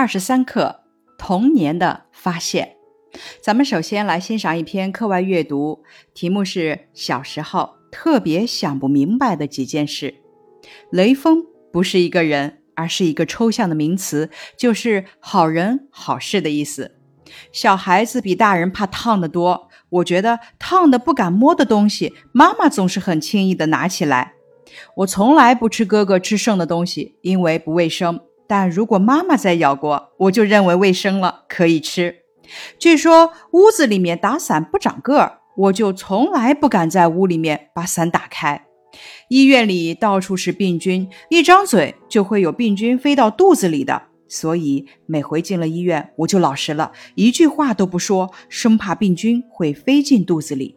二十三课童年的发现。咱们首先来欣赏一篇课外阅读，题目是小时候特别想不明白的几件事。雷锋不是一个人，而是一个抽象的名词，就是好人好事的意思。小孩子比大人怕烫的多，我觉得烫的不敢摸的东西，妈妈总是很轻易的拿起来。我从来不吃哥哥吃剩的东西，因为不卫生。但如果妈妈再咬过，我就认为卫生了，可以吃。据说屋子里面打伞不长个儿，我就从来不敢在屋里面把伞打开。医院里到处是病菌，一张嘴就会有病菌飞到肚子里的，所以每回进了医院，我就老实了，一句话都不说，生怕病菌会飞进肚子里。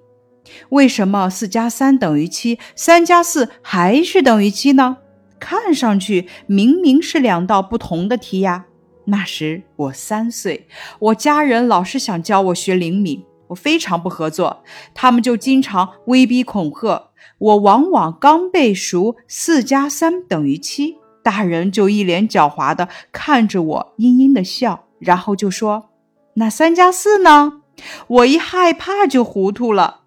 为什么四加三等于七，三加四还是等于七呢？看上去明明是两道不同的题呀。那时我三岁，我家人老是想教我学灵敏，我非常不合作，他们就经常威逼恐吓我。往往刚背熟四加三等于七，大人就一脸狡猾的看着我，阴阴的笑，然后就说：“那三加四呢？”我一害怕就糊涂了。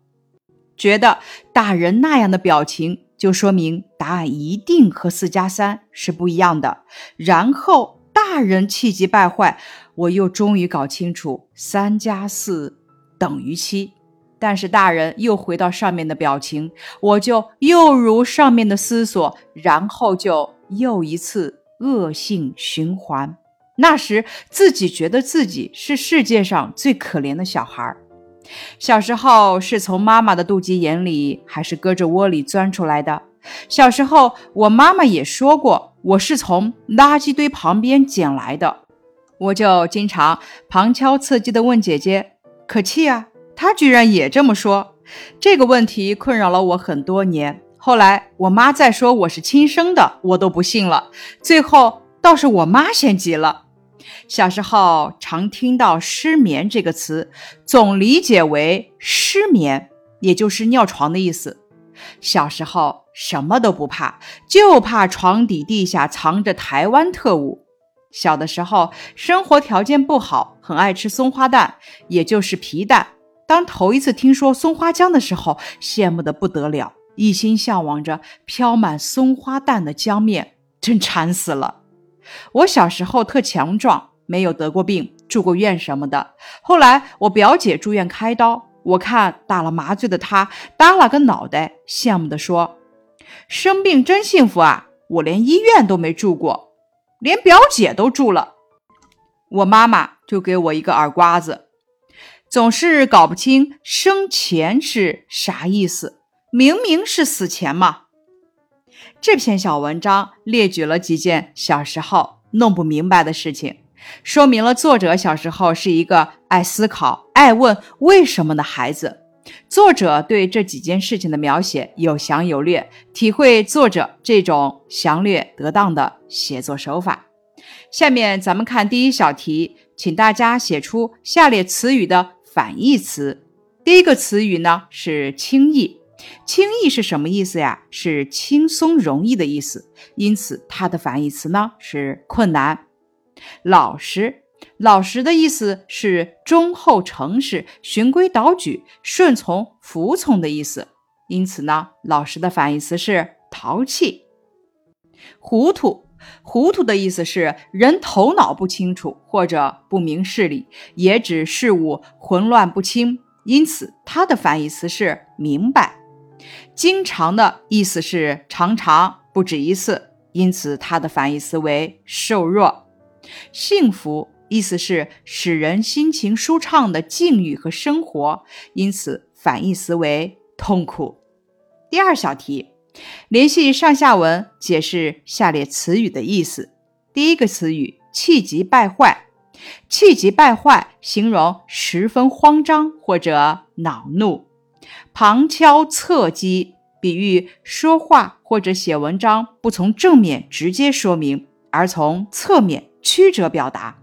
觉得大人那样的表情，就说明答案一定和四加三是不一样的。然后大人气急败坏，我又终于搞清楚三加四等于七。但是大人又回到上面的表情，我就又如上面的思索，然后就又一次恶性循环。那时自己觉得自己是世界上最可怜的小孩儿。小时候是从妈妈的肚脐眼里，还是胳肢窝里钻出来的？小时候我妈妈也说过，我是从垃圾堆旁边捡来的。我就经常旁敲侧击地问姐姐：“可气啊！”她居然也这么说。这个问题困扰了我很多年。后来我妈再说我是亲生的，我都不信了。最后倒是我妈先急了。小时候常听到“失眠”这个词，总理解为失眠，也就是尿床的意思。小时候什么都不怕，就怕床底地下藏着台湾特务。小的时候生活条件不好，很爱吃松花蛋，也就是皮蛋。当头一次听说松花江的时候，羡慕的不得了，一心向往着飘满松花蛋的江面，真馋死了。我小时候特强壮。没有得过病，住过院什么的。后来我表姐住院开刀，我看打了麻醉的她耷拉个脑袋，羡慕地说：“生病真幸福啊！我连医院都没住过，连表姐都住了。”我妈妈就给我一个耳刮子，总是搞不清生前是啥意思，明明是死前嘛。这篇小文章列举了几件小时候弄不明白的事情。说明了作者小时候是一个爱思考、爱问为什么的孩子。作者对这几件事情的描写有详有略，体会作者这种详略得当的写作手法。下面咱们看第一小题，请大家写出下列词语的反义词。第一个词语呢是轻易，轻易是什么意思呀？是轻松容易的意思，因此它的反义词呢是困难。老实，老实的意思是忠厚诚实、循规蹈矩、顺从服从的意思。因此呢，老实的反义词是淘气。糊涂，糊涂的意思是人头脑不清楚或者不明事理，也指事物混乱不清。因此，它的反义词是明白。经常的意思是常常不止一次，因此它的反义词为瘦弱。幸福意思是使人心情舒畅的境遇和生活，因此反义词为痛苦。第二小题，联系上下文解释下列词语的意思。第一个词语气急败坏，气急败坏形容十分慌张或者恼怒。旁敲侧击比喻说话或者写文章不从正面直接说明，而从侧面。曲折表达。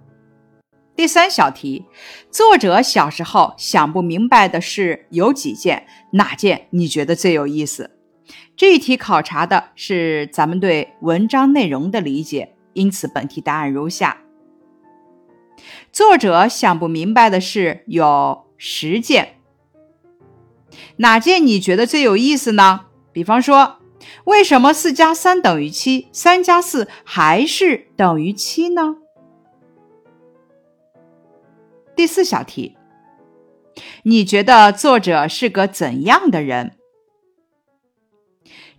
第三小题，作者小时候想不明白的事有几件？哪件你觉得最有意思？这一题考察的是咱们对文章内容的理解，因此本题答案如下：作者想不明白的事有十件，哪件你觉得最有意思呢？比方说，为什么四加三等于七，三加四还是等于七呢？第四小题，你觉得作者是个怎样的人？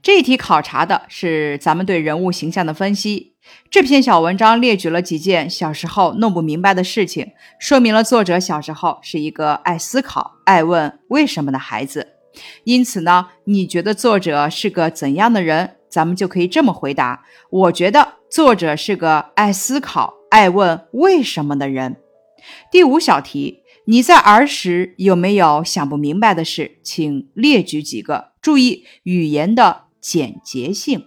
这一题考察的是咱们对人物形象的分析。这篇小文章列举了几件小时候弄不明白的事情，说明了作者小时候是一个爱思考、爱问为什么的孩子。因此呢，你觉得作者是个怎样的人？咱们就可以这么回答：我觉得作者是个爱思考、爱问为什么的人。第五小题，你在儿时有没有想不明白的事？请列举几个。注意语言的简洁性。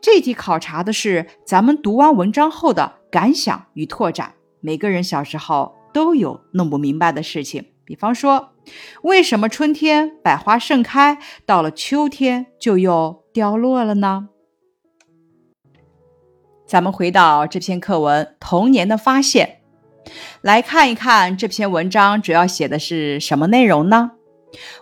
这题考察的是咱们读完文章后的感想与拓展。每个人小时候都有弄不明白的事情，比方说，为什么春天百花盛开，到了秋天就又凋落了呢？咱们回到这篇课文《童年的发现》，来看一看这篇文章主要写的是什么内容呢？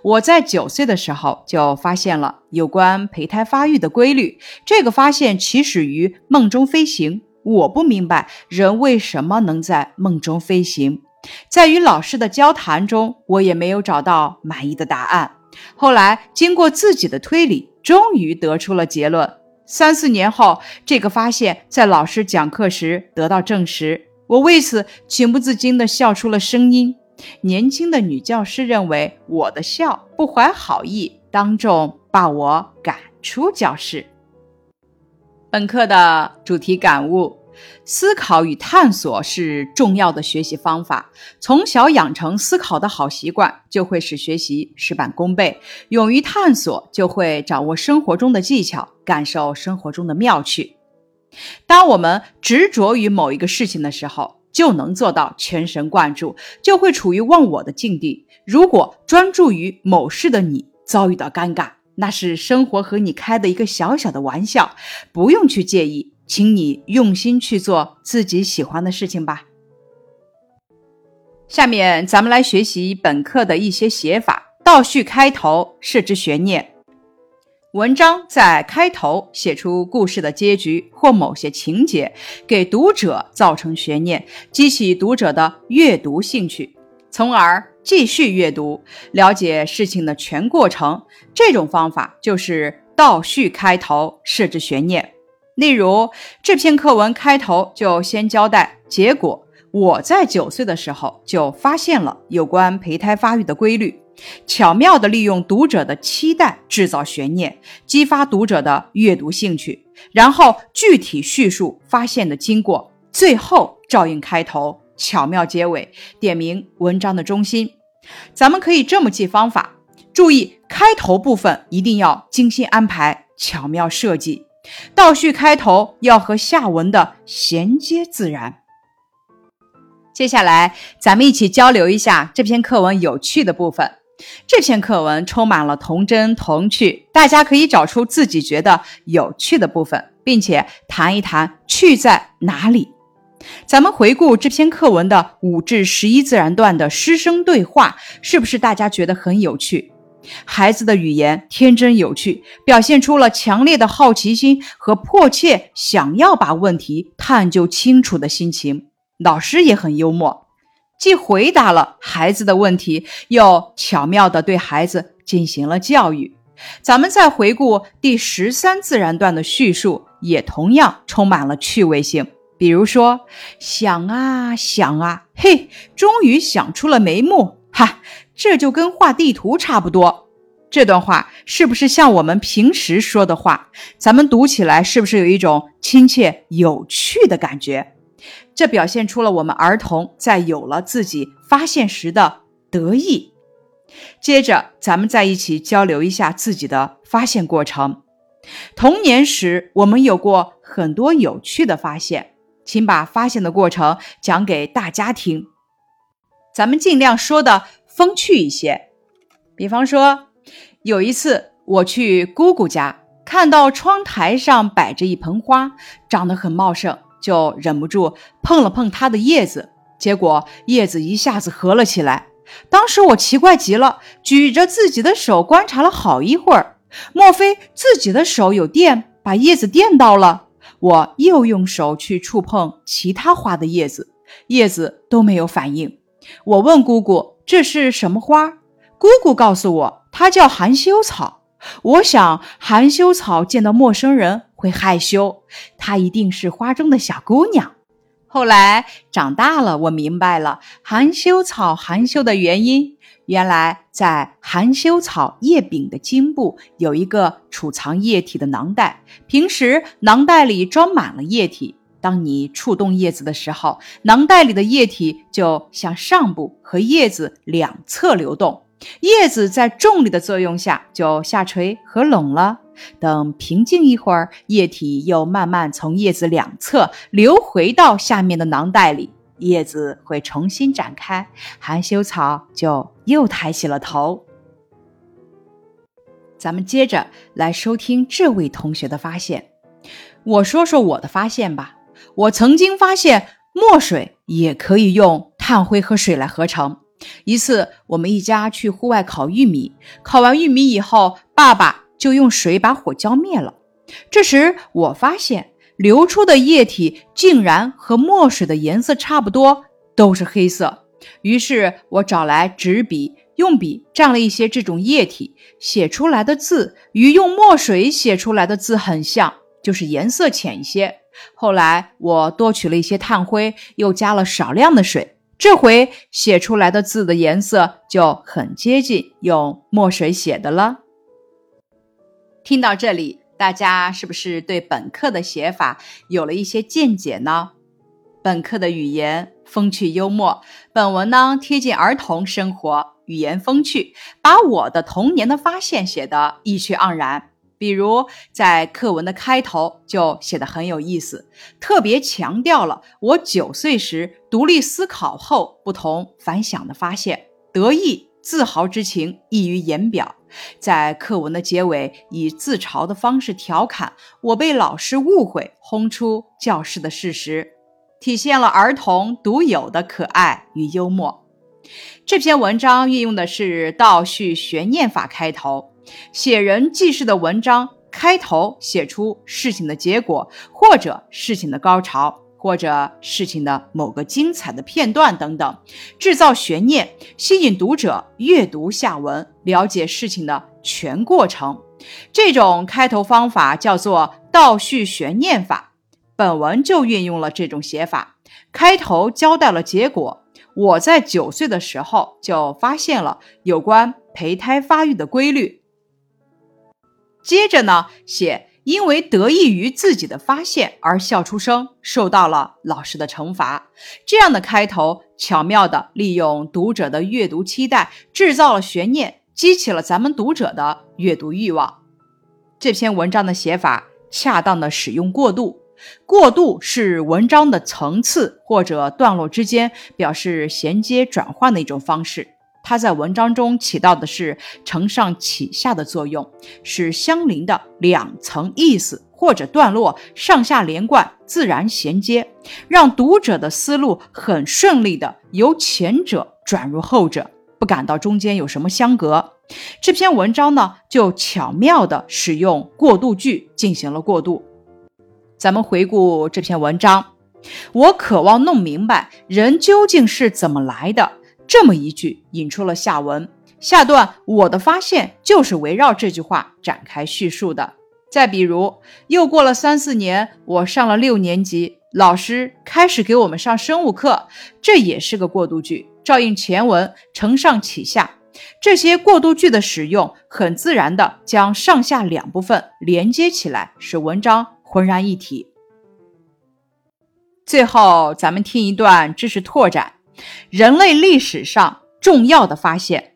我在九岁的时候就发现了有关胚胎发育的规律。这个发现起始于梦中飞行。我不明白人为什么能在梦中飞行，在与老师的交谈中，我也没有找到满意的答案。后来经过自己的推理，终于得出了结论。三四年后，这个发现在老师讲课时得到证实，我为此情不自禁地笑出了声音。年轻的女教师认为我的笑不怀好意，当众把我赶出教室。本课的主题感悟：思考与探索是重要的学习方法。从小养成思考的好习惯，就会使学习事半功倍；勇于探索，就会掌握生活中的技巧，感受生活中的妙趣。当我们执着于某一个事情的时候，就能做到全神贯注，就会处于忘我的境地。如果专注于某事的你遭遇到尴尬，那是生活和你开的一个小小的玩笑，不用去介意，请你用心去做自己喜欢的事情吧。下面咱们来学习本课的一些写法：倒叙开头，设置悬念。文章在开头写出故事的结局或某些情节，给读者造成悬念，激起读者的阅读兴趣，从而继续阅读，了解事情的全过程。这种方法就是倒叙开头，设置悬念。例如，这篇课文开头就先交代结果：我在九岁的时候就发现了有关胚胎发育的规律。巧妙地利用读者的期待，制造悬念，激发读者的阅读兴趣，然后具体叙述发现的经过，最后照应开头，巧妙结尾，点明文章的中心。咱们可以这么记方法：注意开头部分一定要精心安排，巧妙设计；倒叙开头要和下文的衔接自然。接下来，咱们一起交流一下这篇课文有趣的部分。这篇课文充满了童真童趣，大家可以找出自己觉得有趣的部分，并且谈一谈趣在哪里。咱们回顾这篇课文的五至十一自然段的师生对话，是不是大家觉得很有趣？孩子的语言天真有趣，表现出了强烈的好奇心和迫切想要把问题探究清楚的心情。老师也很幽默。既回答了孩子的问题，又巧妙地对孩子进行了教育。咱们再回顾第十三自然段的叙述，也同样充满了趣味性。比如说，想啊想啊，嘿，终于想出了眉目，哈，这就跟画地图差不多。这段话是不是像我们平时说的话？咱们读起来是不是有一种亲切有趣的感觉？这表现出了我们儿童在有了自己发现时的得意。接着，咱们再一起交流一下自己的发现过程。童年时，我们有过很多有趣的发现，请把发现的过程讲给大家听。咱们尽量说的风趣一些。比方说，有一次我去姑姑家，看到窗台上摆着一盆花，长得很茂盛。就忍不住碰了碰它的叶子，结果叶子一下子合了起来。当时我奇怪极了，举着自己的手观察了好一会儿，莫非自己的手有电，把叶子电到了？我又用手去触碰其他花的叶子，叶子都没有反应。我问姑姑这是什么花，姑姑告诉我它叫含羞草。我想含羞草见到陌生人会害羞，她一定是花中的小姑娘。后来长大了，我明白了含羞草含羞的原因。原来在含羞草叶柄的茎部有一个储藏液体的囊袋，平时囊袋里装满了液体。当你触动叶子的时候，囊袋里的液体就向上部和叶子两侧流动，叶子在重力的作用下就下垂合拢了。等平静一会儿，液体又慢慢从叶子两侧流回到下面的囊袋里，叶子会重新展开，含羞草就又抬起了头。咱们接着来收听这位同学的发现。我说说我的发现吧。我曾经发现墨水也可以用炭灰和水来合成。一次，我们一家去户外烤玉米，烤完玉米以后，爸爸。就用水把火浇灭了。这时，我发现流出的液体竟然和墨水的颜色差不多，都是黑色。于是我找来纸笔，用笔蘸了一些这种液体，写出来的字与用墨水写出来的字很像，就是颜色浅一些。后来我多取了一些炭灰，又加了少量的水，这回写出来的字的颜色就很接近用墨水写的了。听到这里，大家是不是对本课的写法有了一些见解呢？本课的语言风趣幽默，本文呢贴近儿童生活，语言风趣，把我的童年的发现写得意趣盎然。比如在课文的开头就写得很有意思，特别强调了我九岁时独立思考后不同凡响的发现，得意自豪之情溢于言表。在课文的结尾，以自嘲的方式调侃我被老师误会轰出教室的事实，体现了儿童独有的可爱与幽默。这篇文章运用的是倒叙悬念法开头，写人记事的文章开头写出事情的结果或者事情的高潮。或者事情的某个精彩的片段等等，制造悬念，吸引读者阅读下文，了解事情的全过程。这种开头方法叫做倒叙悬念法。本文就运用了这种写法，开头交代了结果。我在九岁的时候就发现了有关胚胎发育的规律。接着呢，写。因为得益于自己的发现而笑出声，受到了老师的惩罚。这样的开头巧妙地利用读者的阅读期待，制造了悬念，激起了咱们读者的阅读欲望。这篇文章的写法恰当的使用过渡，过渡是文章的层次或者段落之间表示衔接转换的一种方式。它在文章中起到的是承上启下的作用，使相邻的两层意思或者段落上下连贯、自然衔接，让读者的思路很顺利的由前者转入后者，不感到中间有什么相隔。这篇文章呢，就巧妙的使用过渡句进行了过渡。咱们回顾这篇文章，我渴望弄明白人究竟是怎么来的。这么一句引出了下文，下段我的发现就是围绕这句话展开叙述的。再比如，又过了三四年，我上了六年级，老师开始给我们上生物课，这也是个过渡句，照应前文承上启下。这些过渡句的使用，很自然的将上下两部分连接起来，使文章浑然一体。最后，咱们听一段知识拓展。人类历史上重要的发现，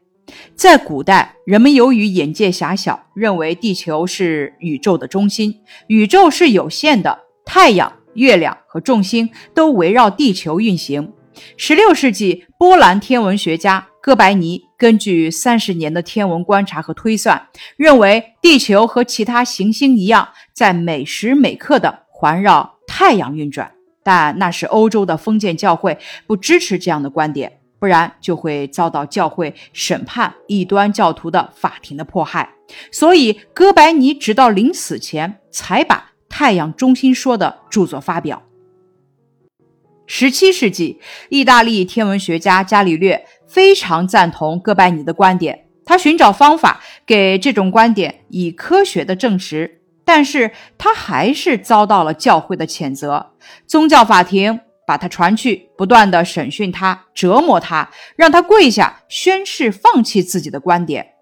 在古代，人们由于眼界狭小，认为地球是宇宙的中心，宇宙是有限的，太阳、月亮和众星都围绕地球运行。十六世纪，波兰天文学家哥白尼根据三十年的天文观察和推算，认为地球和其他行星一样，在每时每刻的环绕太阳运转。但那是欧洲的封建教会不支持这样的观点，不然就会遭到教会审判异端教徒的法庭的迫害。所以，哥白尼直到临死前才把太阳中心说的著作发表。十七世纪，意大利天文学家伽利略非常赞同哥白尼的观点，他寻找方法给这种观点以科学的证实，但是他还是遭到了教会的谴责。宗教法庭把他传去，不断的审讯他，折磨他，让他跪下宣誓放弃自己的观点。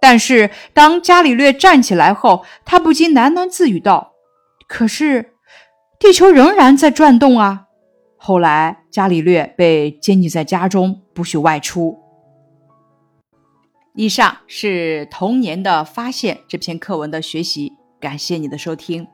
但是当伽利略站起来后，他不禁喃喃自语道：“可是，地球仍然在转动啊。”后来，伽利略被监禁在家中，不许外出。以上是童年的发现这篇课文的学习，感谢你的收听。